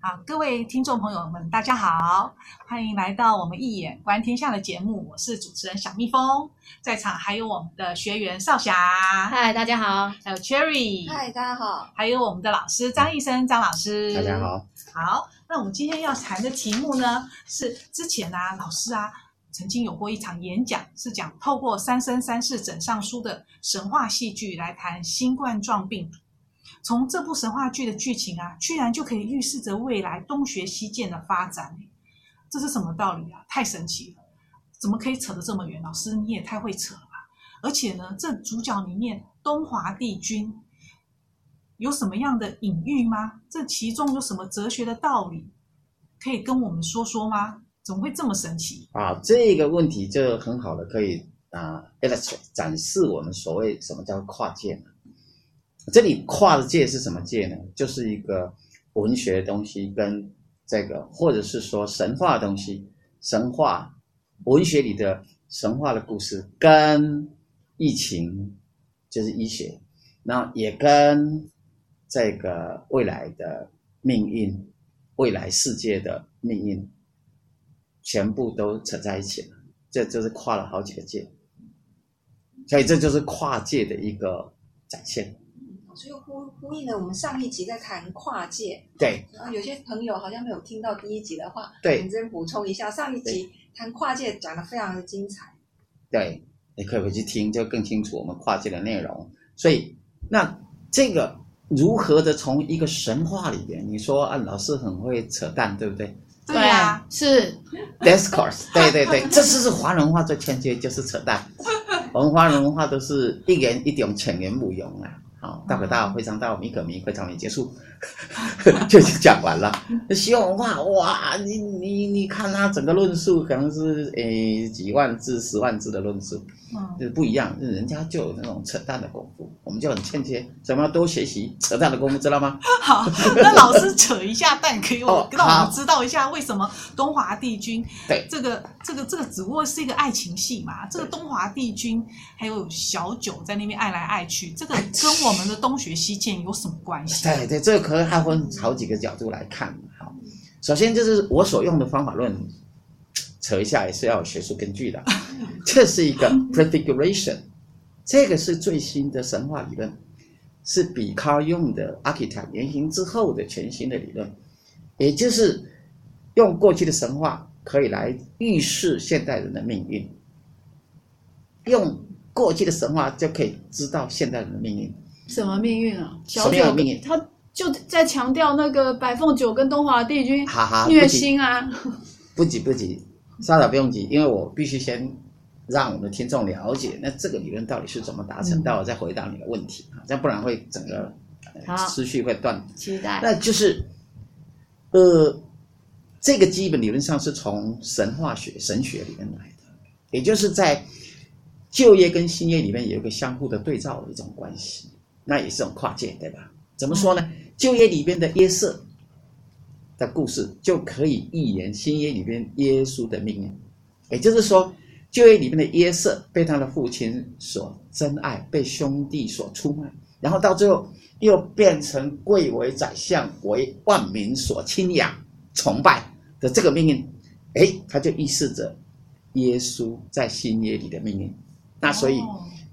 好，各位听众朋友们，大家好，欢迎来到我们一眼观天下的节目。我是主持人小蜜蜂，在场还有我们的学员少霞，嗨，大家好；还有 Cherry，嗨，大家好；还有我们的老师张医生张老师，大家好。好，那我们今天要谈的题目呢，是之前啊，老师啊曾经有过一场演讲，是讲透过《三生三世枕上书》的神话戏剧来谈新冠状病毒。从这部神话剧的剧情啊，居然就可以预示着未来东学西渐的发展，这是什么道理啊？太神奇了！怎么可以扯得这么远？老师你也太会扯了吧！而且呢，这主角里面东华帝君有什么样的隐喻吗？这其中有什么哲学的道理可以跟我们说说吗？怎么会这么神奇啊？这个问题就很好的可以啊来展示我们所谓什么叫跨界呢？这里跨的界是什么界呢？就是一个文学东西跟这个，或者是说神话东西，神话文学里的神话的故事跟疫情，就是医学，那也跟这个未来的命运，未来世界的命运，全部都扯在一起了。这就是跨了好几个界，所以这就是跨界的一个展现。所以呼呼应了我们上一集在谈跨界，对。然后有些朋友好像没有听到第一集的话，对，我们这边补充一下，上一集谈跨界讲得非常的精彩。对，你可以回去听，就更清楚我们跨界的内容。所以，那这个如何的从一个神话里边，你说啊，老师很会扯淡，对不对？对呀、啊，是。Discourse，对对对，这是是华人文化最欠缺，就是扯淡。我们华人文化都是一言一点，浅言不用啊。好，大可大，非常大，米可米，非常米，结束，就讲完了。西方文化，哇，你你你看他整个论述，可能是诶几万字、十万字的论述，嗯，就是不一样。人家就有那种扯淡的功夫，我们就很欠缺，什么要多学习扯淡的功夫，知道吗？好，那老师扯一下淡，可以我 让我们知道一下为什么东华帝君对这个这个这个只不过是一个爱情戏嘛？这个东华帝君还有小九在那边爱来爱去，这个跟我。我们的东学西渐有什么关系？对对，这个可能还分好几个角度来看。好，首先就是我所用的方法论，扯一下也是要有学术根据的。这是一个 prefiguration，这个是最新的神话理论，是比卡用的 archetype 原型之后的全新的理论，也就是用过去的神话可以来预示现代人的命运，用过去的神话就可以知道现代人的命运。什么命运啊？小九命运，他就在强调那个白凤九跟东华帝君虐心啊！不急不急，稍等不用急，因为我必须先让我们的听众了解，那这个理论到底是怎么达成，待会再回答你的问题啊，这样不然会整个思绪会断。期待。那就是，呃，这个基本理论上是从神话学、神学里面来的，也就是在旧业跟新业里面有一个相互的对照的一种关系。那也是种跨界，对吧？怎么说呢？旧约里边的约瑟的故事就可以预言新约里边耶稣的命运。也就是说，旧约里边的约瑟被他的父亲所珍爱，被兄弟所出卖，然后到最后又变成贵为宰相，为万民所钦仰、崇拜的这个命运。哎，他就预示着耶稣在新约里的命运。那所以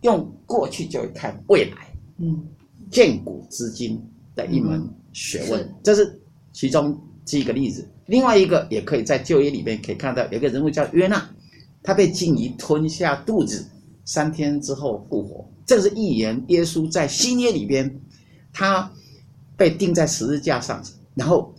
用过去就会看未来。嗯，见古知今的一门学问，嗯、这是其中一个例子。另外一个也可以在旧约里面可以看到，有一个人物叫约纳，他被鲸鱼吞下肚子，三天之后复活。这是预言耶稣在新约里边，他被钉在十字架上，然后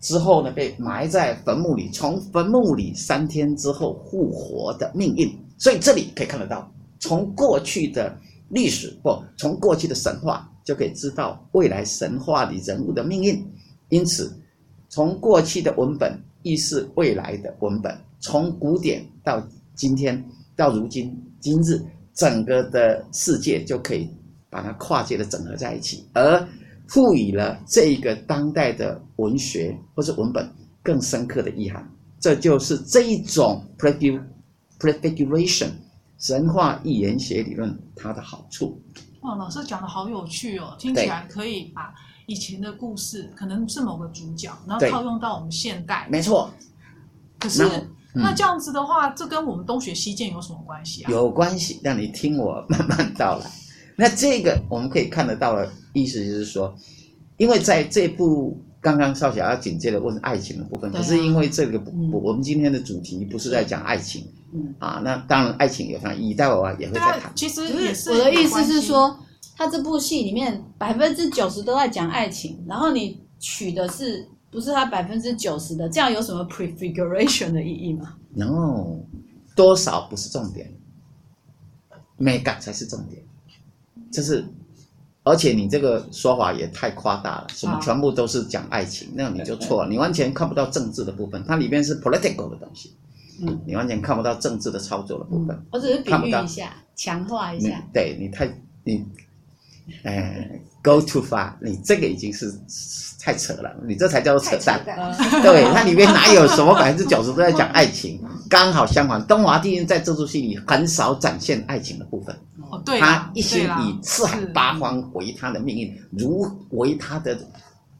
之后呢被埋在坟墓里，从坟墓里三天之后复活的命运。所以这里可以看得到，从过去的。历史不从过去的神话就可以知道未来神话里人物的命运，因此从过去的文本预示未来的文本，从古典到今天到如今今日，整个的世界就可以把它跨界的整合在一起，而赋予了这一个当代的文学或者文本更深刻的意涵。这就是这一种 prefiguration。神话预言学理论它的好处。哇，老师讲的好有趣哦，听起来可以把以前的故事，可能是某个主角，然后套用到我们现代。没错。可是那、嗯、那这样子的话，这跟我们东学西渐有什么关系啊？有关系，让你听我慢慢道来。那这个我们可以看得到的意思就是说，因为在这部刚刚少小要紧接着问爱情的部分，可、啊、是因为这个、嗯、我们今天的主题不是在讲爱情，嗯啊，那当然爱情有它意义，待会我也会再谈。啊、其实也是我的意思是说，他这部戏里面百分之九十都在讲爱情，然后你取的是不是他百分之九十的？这样有什么 prefiguration 的意义吗？然后多少不是重点，美感才是重点。就是，而且你这个说法也太夸大了，什么全部都是讲爱情，那你就错了，你完全看不到政治的部分，它里面是 political 的东西，嗯，你完全看不到政治的操作的部分。我只是比喻一下，强化一下。对你太你，哎，go too far，你这个已经是太扯了，你这才叫做扯淡。对，它里面哪有什么百分之九十都在讲爱情？刚好相反，东华帝君在这出戏里很少展现爱情的部分。哦，对，他一心以四海八荒为他的命运，如为他的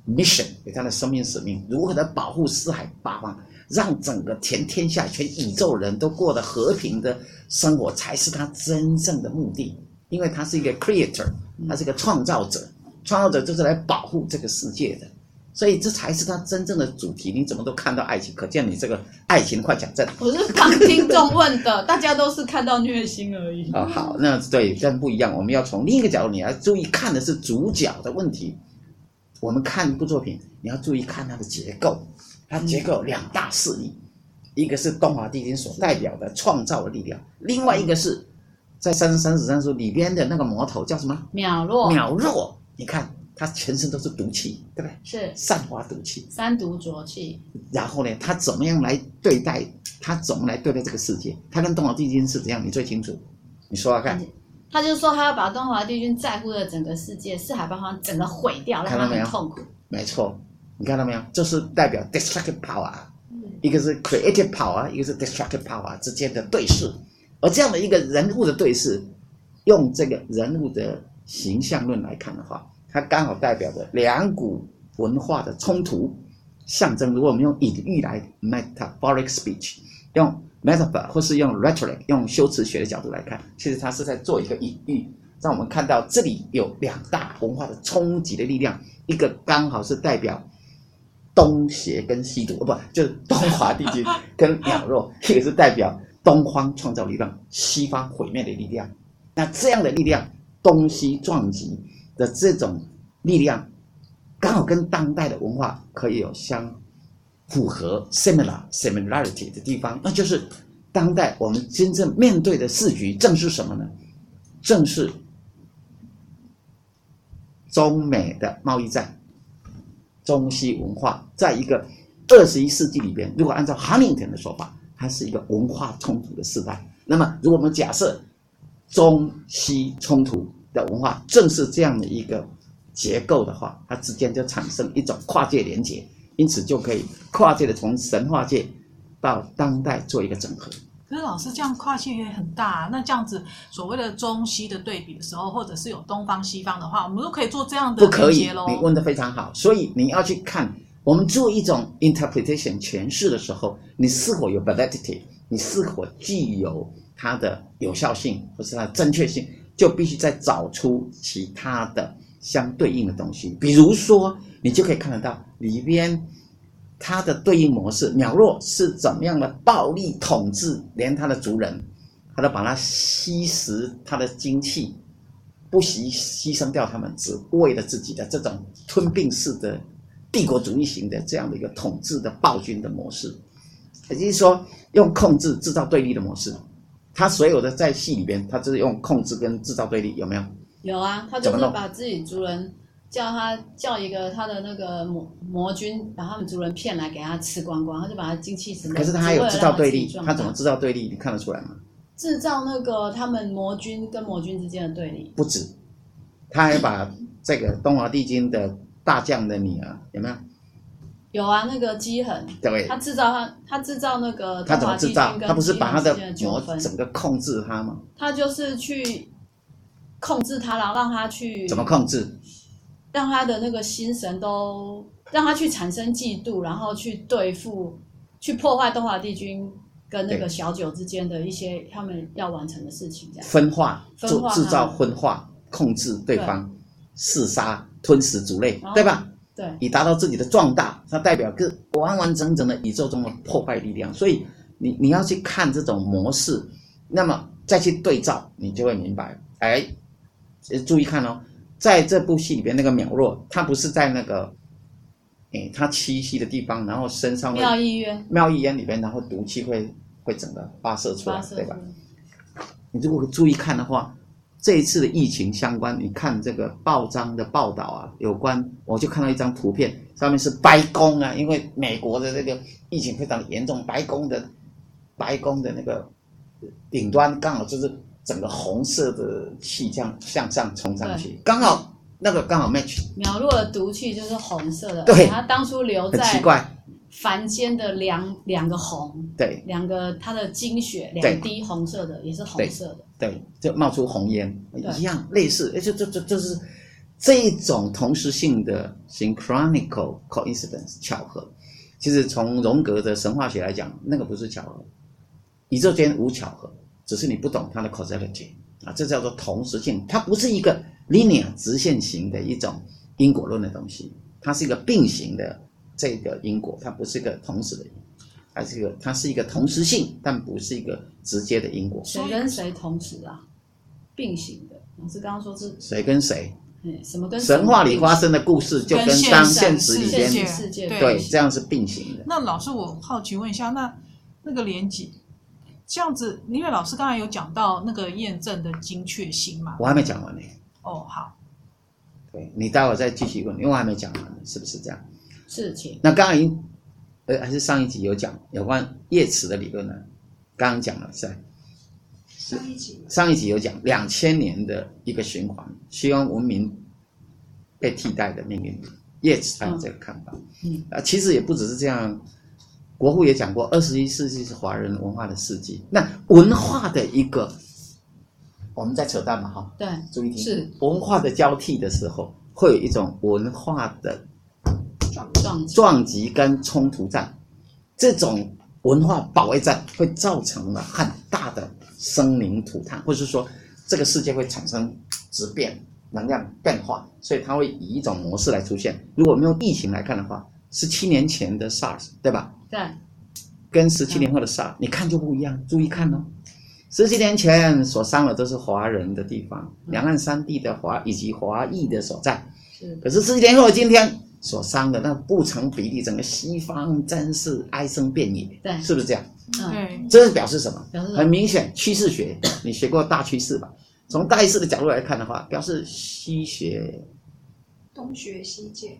mission，为他的生命使命，如何的保护四海八荒，让整个全天下、全宇宙人都过得和平的生活，才是他真正的目的。因为他是一个 creator，他是一个创造者，创造者就是来保护这个世界的。所以这才是他真正的主题。你怎么都看到爱情？可见你这个爱情快讲症。我是帮听众问的，大家都是看到虐心而已。哦，好，那对，但不一样。我们要从另一个角度，你要注意看的是主角的问题。我们看一部作品，你要注意看它的结构。它结构两大势力，一个是东华帝君所代表的创造的力量，另外一个是在《三生三世三书》里边的那个魔头叫什么？渺弱。渺弱，你看。他全身都是毒气，对不对？是散发毒气，三毒浊气。然后呢，他怎么样来对待？他怎么来对待这个世界？他跟东华帝君是怎样？你最清楚。你说说看。他就说他要把东华帝君在乎的整个世界四海八荒整个毁掉，让他很痛苦。没错，你看到没有？这是代表 destructive power，一个是 creative power，一个是 destructive power 之间的对视。而这样的一个人物的对视，用这个人物的形象论来看的话。它刚好代表着两股文化的冲突象征。如果我们用隐喻来 metaphoric speech，用 metaphor 或是用 rhetoric 用修辞学的角度来看，其实它是在做一个隐喻，让我们看到这里有两大文化的冲击的力量，一个刚好是代表东邪跟西毒，哦不，就是东华帝君跟渺弱，一个是代表东方创造力量，西方毁灭的力量。那这样的力量东西撞击。的这种力量，刚好跟当代的文化可以有相符合 similar similarity 的地方，那就是当代我们真正面对的世局正是什么呢？正是中美的贸易战，中西文化在一个二十一世纪里边，如果按照韩炳辰的说法，它是一个文化冲突的时代。那么，如果我们假设中西冲突，的文化正是这样的一个结构的话，它之间就产生一种跨界连接，因此就可以跨界的从神话界到当代做一个整合。可是老师这样跨界也很大啊，那这样子所谓的中西的对比的时候，或者是有东方西方的话，我们都可以做这样的。不可以，你问得非常好，所以你要去看我们做一种 interpretation 诠释的时候，你是否有 validity，你是否具有它的有效性或是它的正确性。就必须再找出其他的相对应的东西，比如说，你就可以看得到里边它的对应模式，渺弱是怎么样的暴力统治，连他的族人，他都把它吸食他的精气，不惜牺牲掉他们，只为了自己的这种吞并式的帝国主义型的这样的一个统治的暴君的模式，也就是说，用控制制造对立的模式。他所有的在戏里边，他就是用控制跟制造对立，有没有？有啊，他就是把自己族人叫他叫一个他的那个魔魔君，把他们族人骗来给他吃光光，他就把他精气神。可是他还有制造对立，他怎么制造对立？你看得出来吗？制造那个他们魔君跟魔君之间的对立。不止，他还把这个东华帝君的大将的女儿有没有？有啊，那个姬衡，对，他制造他，他制造那个。他怎么制造？他不是把他的魔整个控制他吗？他就是去控制他，然后让他去。怎么控制？让他的那个心神都让他去产生嫉妒，然后去对付、去破坏东华帝君跟那个小九之间的一些他们要完成的事情，这样分化，分化制造分化，控制对方，弑杀、吞食族类，对吧？对，以达到自己的壮大，它代表个完完整整的宇宙中的破坏力量。所以你你要去看这种模式，那么再去对照，你就会明白。哎，注意看哦，在这部戏里边，那个苗若，他不是在那个，哎，他栖息的地方，然后身上妙意渊，妙意渊里边，然后毒气会会整个发射出来，对吧？你如果注意看的话。这一次的疫情相关，你看这个报章的报道啊，有关我就看到一张图片，上面是白宫啊，因为美国的这个疫情非常严重，白宫的白宫的那个顶端刚好就是整个红色的气这样向上冲上去，刚好那个刚好 match。苗若的毒气就是红色的，对，他当初留在很奇怪。凡间的两两个红，对，两个它的精血两滴红色的，也是红色的，对，就冒出红烟，一样类似，哎，就就就就是这种同时性的 synchronical coincidence 巧合。其实从荣格的神话学来讲，那个不是巧合，宇宙间无巧合，只是你不懂它的 causality 啊，这叫做同时性，它不是一个 linear 直线型的一种因果论的东西，它是一个并行的。这个因果它不是一个同时的因，它是一个它是一个同时性，但不是一个直接的因果。谁跟谁同时啊？并行的。老师刚刚说是谁跟谁？嗯，什么跟神话里发生的故事就跟当现实里边世世界对，对这样是并行的。那老师，我好奇问一下，那那个连结这样子，因为老师刚才有讲到那个验证的精确性嘛？我还没讲完呢。哦，好。对，你待会儿再继续问，因为我还没讲完呢，是不是这样？事情。那刚刚已经，呃，还是上一集有讲有关叶慈的理论呢？刚刚讲了是。上一集。上一集有讲两千年的一个循环，希望文明被替代的命运。叶慈他有这个看法。嗯。啊，其实也不只是这样，国父也讲过，二十一世纪是华人文化的世纪。那文化的一个，我们在扯淡嘛，哈。对。注意听。是。文化的交替的时候，会有一种文化的。撞撞击跟冲突战，这种文化保卫战会造成了很大的生灵涂炭，或者是说这个世界会产生质变、能量变化，所以它会以一种模式来出现。如果我们用疫情来看的话，十七年前的 SARS，对吧？对。跟十七年后的 SARS，你看就不一样。注意看哦，十七年前所伤的都是华人的地方，两岸三地的华以及华裔的所在。是。可是十七年后的今天。所伤的那不成比例，整个西方真是哀声遍野，对，是不是这样？嗯，这是表示什么？表示很明显，趋势学，你学过大趋势吧？从大趋势的角度来看的话，表示西学，东学西渐，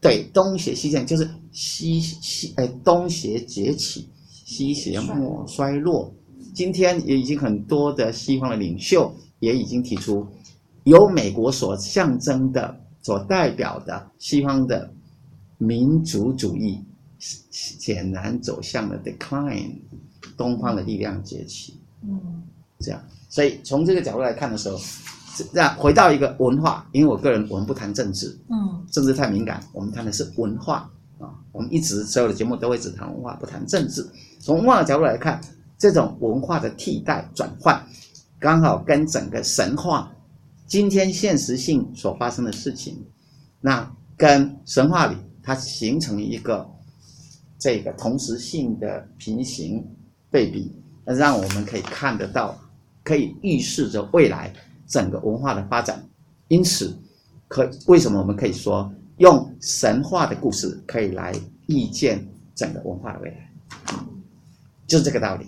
对，东邪西渐就是西西哎，东邪崛起，西邪末衰落。今天也已经很多的西方的领袖也已经提出，由美国所象征的。所代表的西方的民族主义显然走向了 decline，东方的力量崛起。嗯，这样，所以从这个角度来看的时候，这样回到一个文化，因为我个人我们不谈政治，嗯，政治太敏感，我们谈的是文化啊。我们一直所有的节目都会只谈文化，不谈政治。从文化的角度来看，这种文化的替代转换，刚好跟整个神话。今天现实性所发生的事情，那跟神话里它形成一个这个同时性的平行对比，让我们可以看得到，可以预示着未来整个文化的发展。因此，可为什么我们可以说用神话的故事可以来预见整个文化的未来？就是这个道理。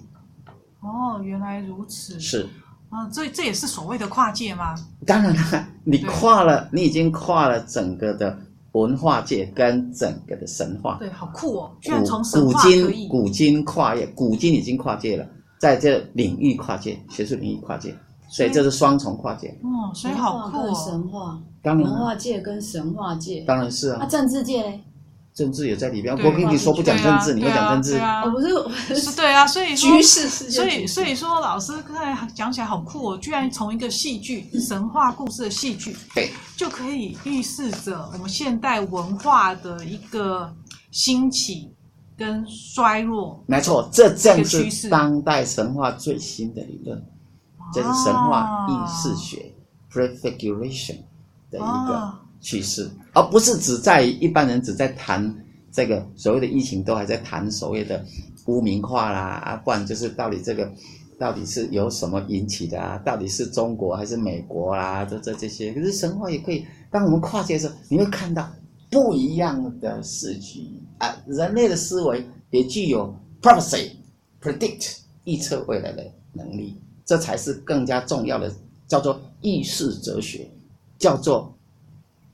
哦，原来如此。是。啊，这这也是所谓的跨界吗？当然了，你跨了，你已经跨了整个的文化界跟整个的神话。对，好酷哦！居然从神话古今古今跨越，古今已经跨界了，在这领域跨界，学术领域跨界，所以这是双重跨界。哦，所以好酷哦！神话，当然，文化界跟神话界，当然是啊。那政治界嘞？政治也在里边。对我跟你说不讲政治，你会对啊讲政治？对啊我，不是，是对啊，所以说 所以所以说，老师刚才讲起来好酷哦，居然从一个戏剧、神话故事的戏剧，对，就可以预示着我们现代文化的一个兴起跟衰弱。没错，这正是当代神话最新的理论，这是神话意识学 （prefiguration） 的一个哦趋势，而不是只在一般人只在谈这个所谓的疫情，都还在谈所谓的污名化啦，啊，不然就是到底这个到底是由什么引起的啊？到底是中国还是美国啦？这这这些，可是神话也可以，当我们跨界的时候，你会看到不一样的视觉啊，人类的思维也具有 prophecy、predict 预测未来的能力，这才是更加重要的，叫做意识哲学，叫做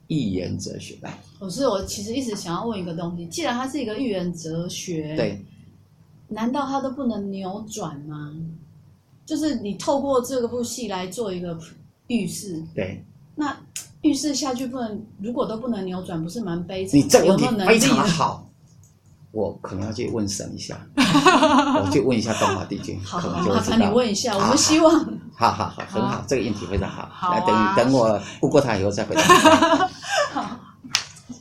预言哲学。来，我是我其实一直想要问一个东西，既然它是一个预言哲学，对，难道它都不能扭转吗？就是你透过这个部戏来做一个预示，对，那预示下去不能，如果都不能扭转，不是蛮悲惨？你这个问有没有能力题非常的呢好，我可能要去问神一下，我去问一下东华帝君，好，可能就会知道。你问一下，我们希望好好好，很好好，这个问题非常好。好来，等啊等我不过他以后再回答 你。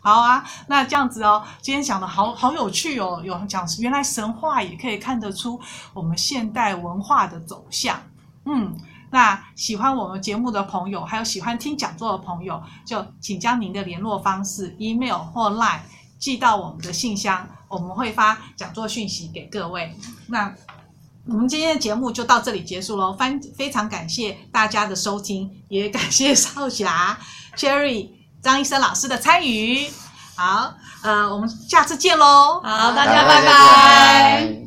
好啊，那这样子哦，今天讲的好好有趣哦，有讲原来神话也可以看得出我们现代文化的走向。嗯，那喜欢我们节目的朋友，还有喜欢听讲座的朋友，就请将您的联络方式、email 或 line 寄到我们的信箱，我们会发讲座讯息给各位。那我们今天的节目就到这里结束喽，非非常感谢大家的收听，也感谢少侠 Cherry 张医生老师的参与。好，呃，我们下次见喽。好，大家拜拜拜。拜